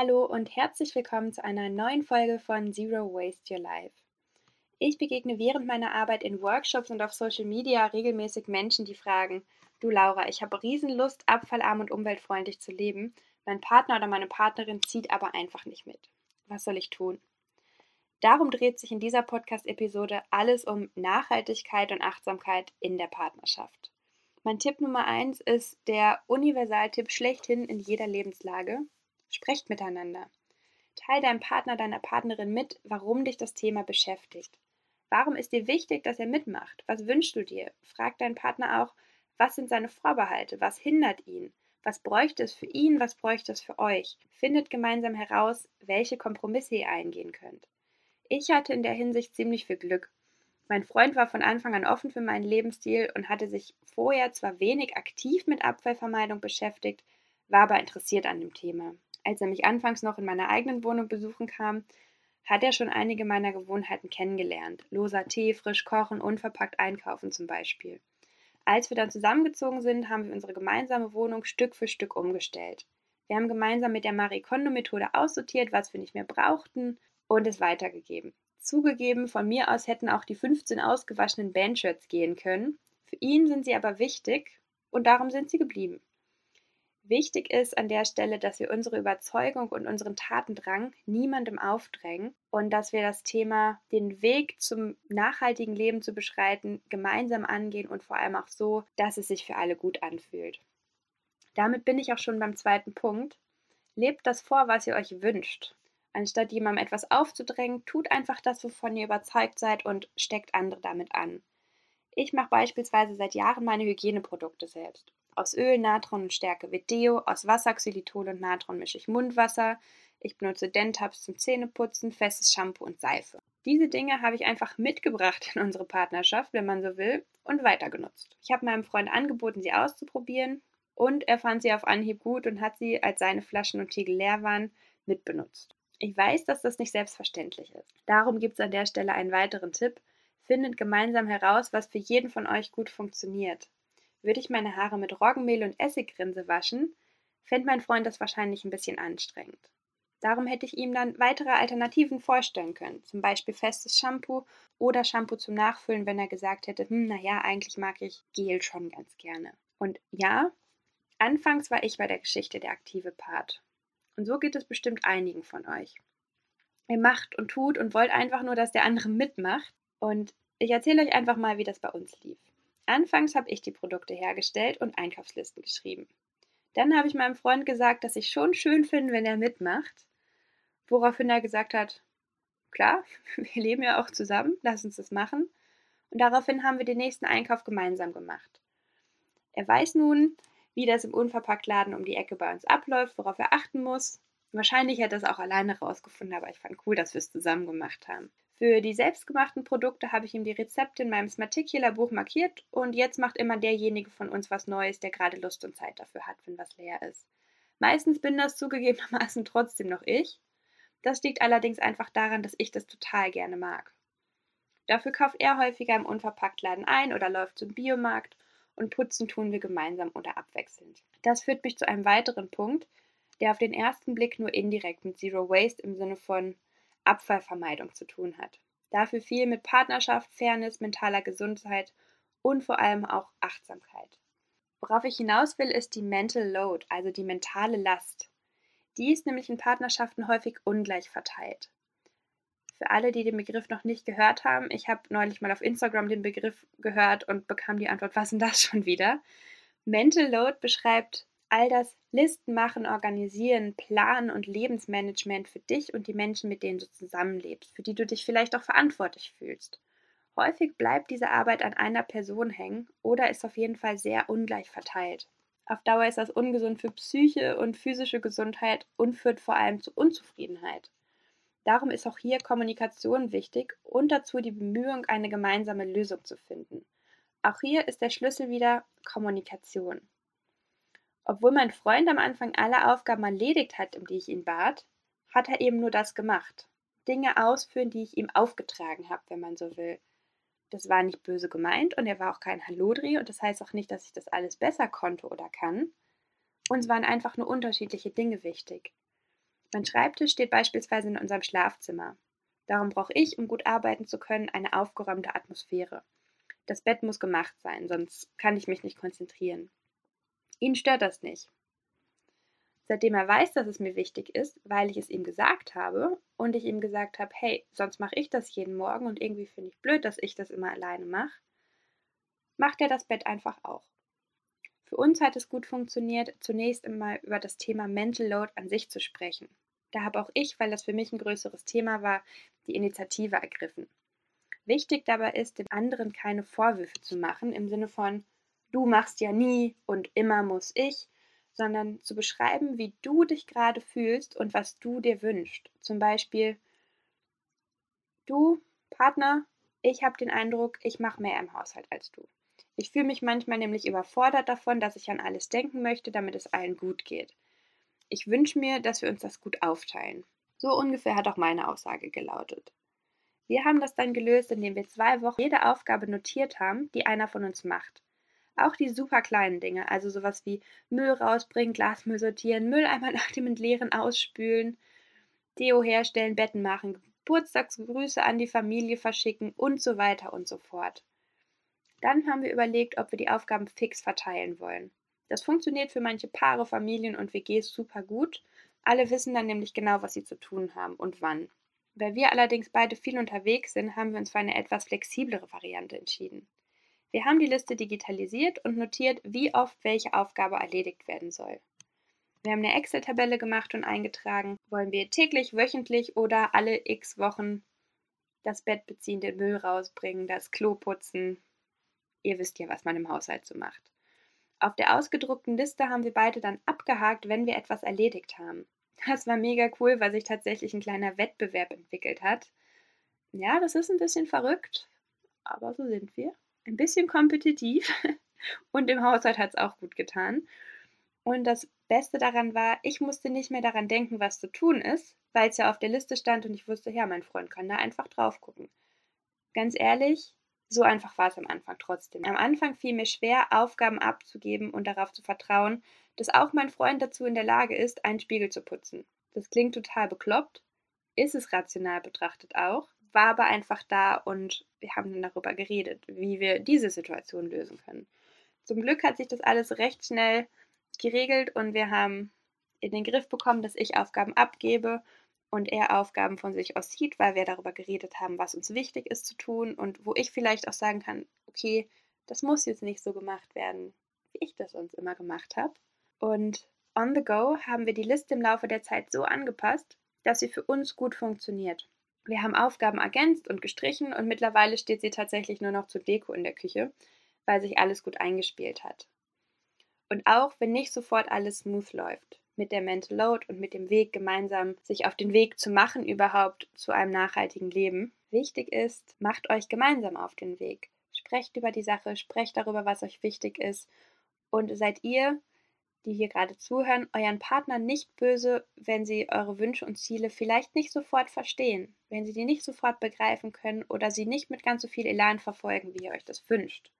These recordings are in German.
Hallo und herzlich willkommen zu einer neuen Folge von Zero Waste Your Life. Ich begegne während meiner Arbeit in Workshops und auf Social Media regelmäßig Menschen, die fragen, du Laura, ich habe Riesenlust, abfallarm und umweltfreundlich zu leben, mein Partner oder meine Partnerin zieht aber einfach nicht mit. Was soll ich tun? Darum dreht sich in dieser Podcast-Episode alles um Nachhaltigkeit und Achtsamkeit in der Partnerschaft. Mein Tipp Nummer eins ist der Universaltipp schlechthin in jeder Lebenslage. Sprecht miteinander. Teil deinem Partner, deiner Partnerin mit, warum dich das Thema beschäftigt. Warum ist dir wichtig, dass er mitmacht? Was wünschst du dir? Frag deinen Partner auch, was sind seine Vorbehalte? Was hindert ihn? Was bräuchte es für ihn? Was bräuchte es für euch? Findet gemeinsam heraus, welche Kompromisse ihr eingehen könnt. Ich hatte in der Hinsicht ziemlich viel Glück. Mein Freund war von Anfang an offen für meinen Lebensstil und hatte sich vorher zwar wenig aktiv mit Abfallvermeidung beschäftigt, war aber interessiert an dem Thema. Als er mich anfangs noch in meiner eigenen Wohnung besuchen kam, hat er schon einige meiner Gewohnheiten kennengelernt. Loser Tee, frisch kochen, unverpackt einkaufen zum Beispiel. Als wir dann zusammengezogen sind, haben wir unsere gemeinsame Wohnung Stück für Stück umgestellt. Wir haben gemeinsam mit der Marie Kondo-Methode aussortiert, was wir nicht mehr brauchten und es weitergegeben. Zugegeben, von mir aus hätten auch die 15 ausgewaschenen Bandshirts gehen können. Für ihn sind sie aber wichtig und darum sind sie geblieben. Wichtig ist an der Stelle, dass wir unsere Überzeugung und unseren Tatendrang niemandem aufdrängen und dass wir das Thema, den Weg zum nachhaltigen Leben zu beschreiten, gemeinsam angehen und vor allem auch so, dass es sich für alle gut anfühlt. Damit bin ich auch schon beim zweiten Punkt. Lebt das vor, was ihr euch wünscht. Anstatt jemandem etwas aufzudrängen, tut einfach das, wovon ihr überzeugt seid und steckt andere damit an. Ich mache beispielsweise seit Jahren meine Hygieneprodukte selbst. Aus Öl, Natron und Stärke wird Deo, aus Wasser, Xylitol und Natron mische ich Mundwasser. Ich benutze Dentabs zum Zähneputzen, festes Shampoo und Seife. Diese Dinge habe ich einfach mitgebracht in unsere Partnerschaft, wenn man so will, und weitergenutzt. Ich habe meinem Freund angeboten, sie auszuprobieren und er fand sie auf Anhieb gut und hat sie, als seine Flaschen und Tiegel leer waren, mitbenutzt. Ich weiß, dass das nicht selbstverständlich ist. Darum gibt es an der Stelle einen weiteren Tipp. Findet gemeinsam heraus, was für jeden von euch gut funktioniert. Würde ich meine Haare mit Roggenmehl und Essigrinse waschen, fände mein Freund das wahrscheinlich ein bisschen anstrengend. Darum hätte ich ihm dann weitere Alternativen vorstellen können, zum Beispiel festes Shampoo oder Shampoo zum Nachfüllen, wenn er gesagt hätte, hm, naja, eigentlich mag ich Gel schon ganz gerne. Und ja, anfangs war ich bei der Geschichte der aktive Part. Und so geht es bestimmt einigen von euch. Ihr macht und tut und wollt einfach nur, dass der andere mitmacht. Und ich erzähle euch einfach mal, wie das bei uns lief. Anfangs habe ich die Produkte hergestellt und Einkaufslisten geschrieben. Dann habe ich meinem Freund gesagt, dass ich schon schön finde, wenn er mitmacht, woraufhin er gesagt hat, klar, wir leben ja auch zusammen, lass uns das machen. Und daraufhin haben wir den nächsten Einkauf gemeinsam gemacht. Er weiß nun, wie das im Unverpacktladen um die Ecke bei uns abläuft, worauf er achten muss. Wahrscheinlich hat er es auch alleine rausgefunden, aber ich fand cool, dass wir es zusammen gemacht haben. Für die selbstgemachten Produkte habe ich ihm die Rezepte in meinem Smarticular-Buch markiert und jetzt macht immer derjenige von uns was Neues, der gerade Lust und Zeit dafür hat, wenn was leer ist. Meistens bin das zugegebenermaßen trotzdem noch ich. Das liegt allerdings einfach daran, dass ich das total gerne mag. Dafür kauft er häufiger im Unverpacktladen ein oder läuft zum Biomarkt und putzen tun wir gemeinsam oder abwechselnd. Das führt mich zu einem weiteren Punkt, der auf den ersten Blick nur indirekt mit Zero Waste im Sinne von Abfallvermeidung zu tun hat. Dafür viel mit Partnerschaft, Fairness, mentaler Gesundheit und vor allem auch Achtsamkeit. Worauf ich hinaus will, ist die Mental Load, also die mentale Last. Die ist nämlich in Partnerschaften häufig ungleich verteilt. Für alle, die den Begriff noch nicht gehört haben, ich habe neulich mal auf Instagram den Begriff gehört und bekam die Antwort, was denn das schon wieder? Mental Load beschreibt all das Listen machen, organisieren, planen und Lebensmanagement für dich und die Menschen, mit denen du zusammenlebst, für die du dich vielleicht auch verantwortlich fühlst. Häufig bleibt diese Arbeit an einer Person hängen oder ist auf jeden Fall sehr ungleich verteilt. Auf Dauer ist das ungesund für Psyche und physische Gesundheit und führt vor allem zu Unzufriedenheit. Darum ist auch hier Kommunikation wichtig und dazu die Bemühung, eine gemeinsame Lösung zu finden. Auch hier ist der Schlüssel wieder Kommunikation. Obwohl mein Freund am Anfang alle Aufgaben erledigt hat, um die ich ihn bat, hat er eben nur das gemacht. Dinge ausführen, die ich ihm aufgetragen habe, wenn man so will. Das war nicht böse gemeint und er war auch kein Hallodri und das heißt auch nicht, dass ich das alles besser konnte oder kann. Uns waren einfach nur unterschiedliche Dinge wichtig. Mein Schreibtisch steht beispielsweise in unserem Schlafzimmer. Darum brauche ich, um gut arbeiten zu können, eine aufgeräumte Atmosphäre. Das Bett muss gemacht sein, sonst kann ich mich nicht konzentrieren. Ihn stört das nicht. Seitdem er weiß, dass es mir wichtig ist, weil ich es ihm gesagt habe und ich ihm gesagt habe, hey, sonst mache ich das jeden Morgen und irgendwie finde ich blöd, dass ich das immer alleine mache, macht er das Bett einfach auch. Für uns hat es gut funktioniert, zunächst einmal über das Thema Mental Load an sich zu sprechen. Da habe auch ich, weil das für mich ein größeres Thema war, die Initiative ergriffen. Wichtig dabei ist, den anderen keine Vorwürfe zu machen im Sinne von, du machst ja nie und immer muss ich, sondern zu beschreiben, wie du dich gerade fühlst und was du dir wünschst. Zum Beispiel, du, Partner, ich habe den Eindruck, ich mache mehr im Haushalt als du. Ich fühle mich manchmal nämlich überfordert davon, dass ich an alles denken möchte, damit es allen gut geht. Ich wünsche mir, dass wir uns das gut aufteilen. So ungefähr hat auch meine Aussage gelautet. Wir haben das dann gelöst, indem wir zwei Wochen jede Aufgabe notiert haben, die einer von uns macht. Auch die super kleinen Dinge, also sowas wie Müll rausbringen, Glasmüll sortieren, Mülleimer nach dem Entleeren ausspülen, Deo herstellen, Betten machen, Geburtstagsgrüße an die Familie verschicken und so weiter und so fort. Dann haben wir überlegt, ob wir die Aufgaben fix verteilen wollen. Das funktioniert für manche Paare, Familien und WGs super gut. Alle wissen dann nämlich genau, was sie zu tun haben und wann. Weil wir allerdings beide viel unterwegs sind, haben wir uns für eine etwas flexiblere Variante entschieden. Wir haben die Liste digitalisiert und notiert, wie oft welche Aufgabe erledigt werden soll. Wir haben eine Excel-Tabelle gemacht und eingetragen, wollen wir täglich, wöchentlich oder alle x Wochen das Bett beziehen, den Müll rausbringen, das Klo putzen. Ihr wisst ja, was man im Haushalt so macht. Auf der ausgedruckten Liste haben wir beide dann abgehakt, wenn wir etwas erledigt haben. Das war mega cool, weil sich tatsächlich ein kleiner Wettbewerb entwickelt hat. Ja, das ist ein bisschen verrückt, aber so sind wir ein bisschen kompetitiv und im Haushalt hat es auch gut getan. Und das Beste daran war, ich musste nicht mehr daran denken, was zu tun ist, weil es ja auf der Liste stand und ich wusste, ja, mein Freund kann da einfach drauf gucken. Ganz ehrlich, so einfach war es am Anfang trotzdem. Am Anfang fiel mir schwer, Aufgaben abzugeben und darauf zu vertrauen, dass auch mein Freund dazu in der Lage ist, einen Spiegel zu putzen. Das klingt total bekloppt, ist es rational betrachtet auch, war aber einfach da und wir haben dann darüber geredet, wie wir diese Situation lösen können. Zum Glück hat sich das alles recht schnell geregelt und wir haben in den Griff bekommen, dass ich Aufgaben abgebe und er Aufgaben von sich aus sieht, weil wir darüber geredet haben, was uns wichtig ist zu tun und wo ich vielleicht auch sagen kann, okay, das muss jetzt nicht so gemacht werden, wie ich das sonst immer gemacht habe. Und on the go haben wir die Liste im Laufe der Zeit so angepasst, dass sie für uns gut funktioniert. Wir haben Aufgaben ergänzt und gestrichen und mittlerweile steht sie tatsächlich nur noch zur Deko in der Küche, weil sich alles gut eingespielt hat. Und auch wenn nicht sofort alles smooth läuft, mit der Mental Load und mit dem Weg gemeinsam sich auf den Weg zu machen überhaupt zu einem nachhaltigen Leben, wichtig ist, macht euch gemeinsam auf den Weg. Sprecht über die Sache, sprecht darüber, was euch wichtig ist und seid ihr die hier gerade zuhören, euren Partner nicht böse, wenn sie eure Wünsche und Ziele vielleicht nicht sofort verstehen, wenn sie die nicht sofort begreifen können oder sie nicht mit ganz so viel Elan verfolgen, wie ihr euch das wünscht.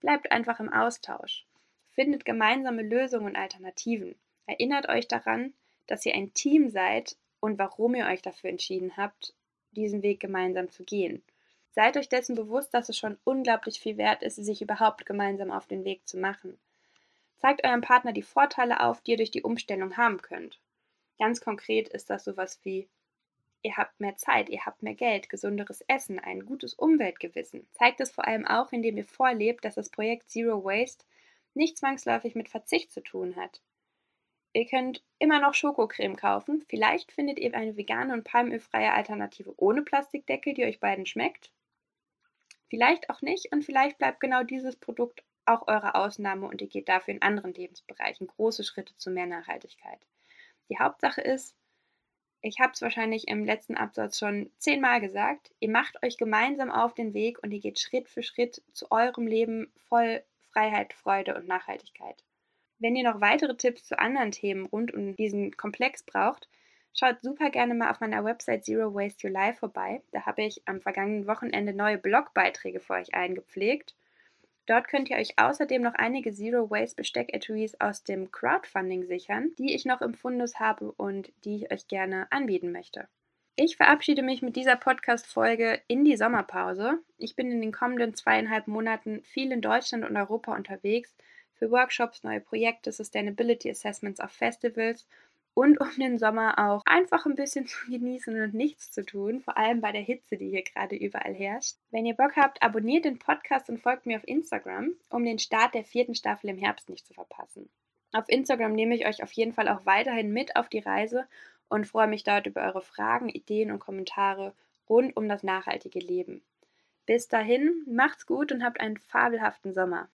Bleibt einfach im Austausch. Findet gemeinsame Lösungen und Alternativen. Erinnert euch daran, dass ihr ein Team seid und warum ihr euch dafür entschieden habt, diesen Weg gemeinsam zu gehen. Seid euch dessen bewusst, dass es schon unglaublich viel wert ist, sich überhaupt gemeinsam auf den Weg zu machen. Zeigt eurem Partner die Vorteile auf, die ihr durch die Umstellung haben könnt. Ganz konkret ist das sowas wie Ihr habt mehr Zeit, ihr habt mehr Geld, gesunderes Essen, ein gutes Umweltgewissen. Zeigt es vor allem auch, indem ihr vorlebt, dass das Projekt Zero Waste nicht zwangsläufig mit Verzicht zu tun hat. Ihr könnt immer noch Schokocreme kaufen. Vielleicht findet ihr eine vegane und palmölfreie Alternative ohne Plastikdeckel, die euch beiden schmeckt. Vielleicht auch nicht und vielleicht bleibt genau dieses Produkt auch eure Ausnahme und ihr geht dafür in anderen Lebensbereichen große Schritte zu mehr Nachhaltigkeit. Die Hauptsache ist, ich habe es wahrscheinlich im letzten Absatz schon zehnmal gesagt, ihr macht euch gemeinsam auf den Weg und ihr geht Schritt für Schritt zu eurem Leben voll Freiheit, Freude und Nachhaltigkeit. Wenn ihr noch weitere Tipps zu anderen Themen rund um diesen Komplex braucht, schaut super gerne mal auf meiner Website Zero Waste Your Life vorbei. Da habe ich am vergangenen Wochenende neue Blogbeiträge für euch eingepflegt Dort könnt ihr euch außerdem noch einige Zero Waste Besteck-Etuis aus dem Crowdfunding sichern, die ich noch im Fundus habe und die ich euch gerne anbieten möchte. Ich verabschiede mich mit dieser Podcast-Folge in die Sommerpause. Ich bin in den kommenden zweieinhalb Monaten viel in Deutschland und Europa unterwegs für Workshops, neue Projekte, Sustainability Assessments auf Festivals und um den Sommer auch einfach ein bisschen zu genießen und nichts zu tun, vor allem bei der Hitze, die hier gerade überall herrscht. Wenn ihr Bock habt, abonniert den Podcast und folgt mir auf Instagram, um den Start der vierten Staffel im Herbst nicht zu verpassen. Auf Instagram nehme ich euch auf jeden Fall auch weiterhin mit auf die Reise und freue mich dort über eure Fragen, Ideen und Kommentare rund um das nachhaltige Leben. Bis dahin, macht's gut und habt einen fabelhaften Sommer.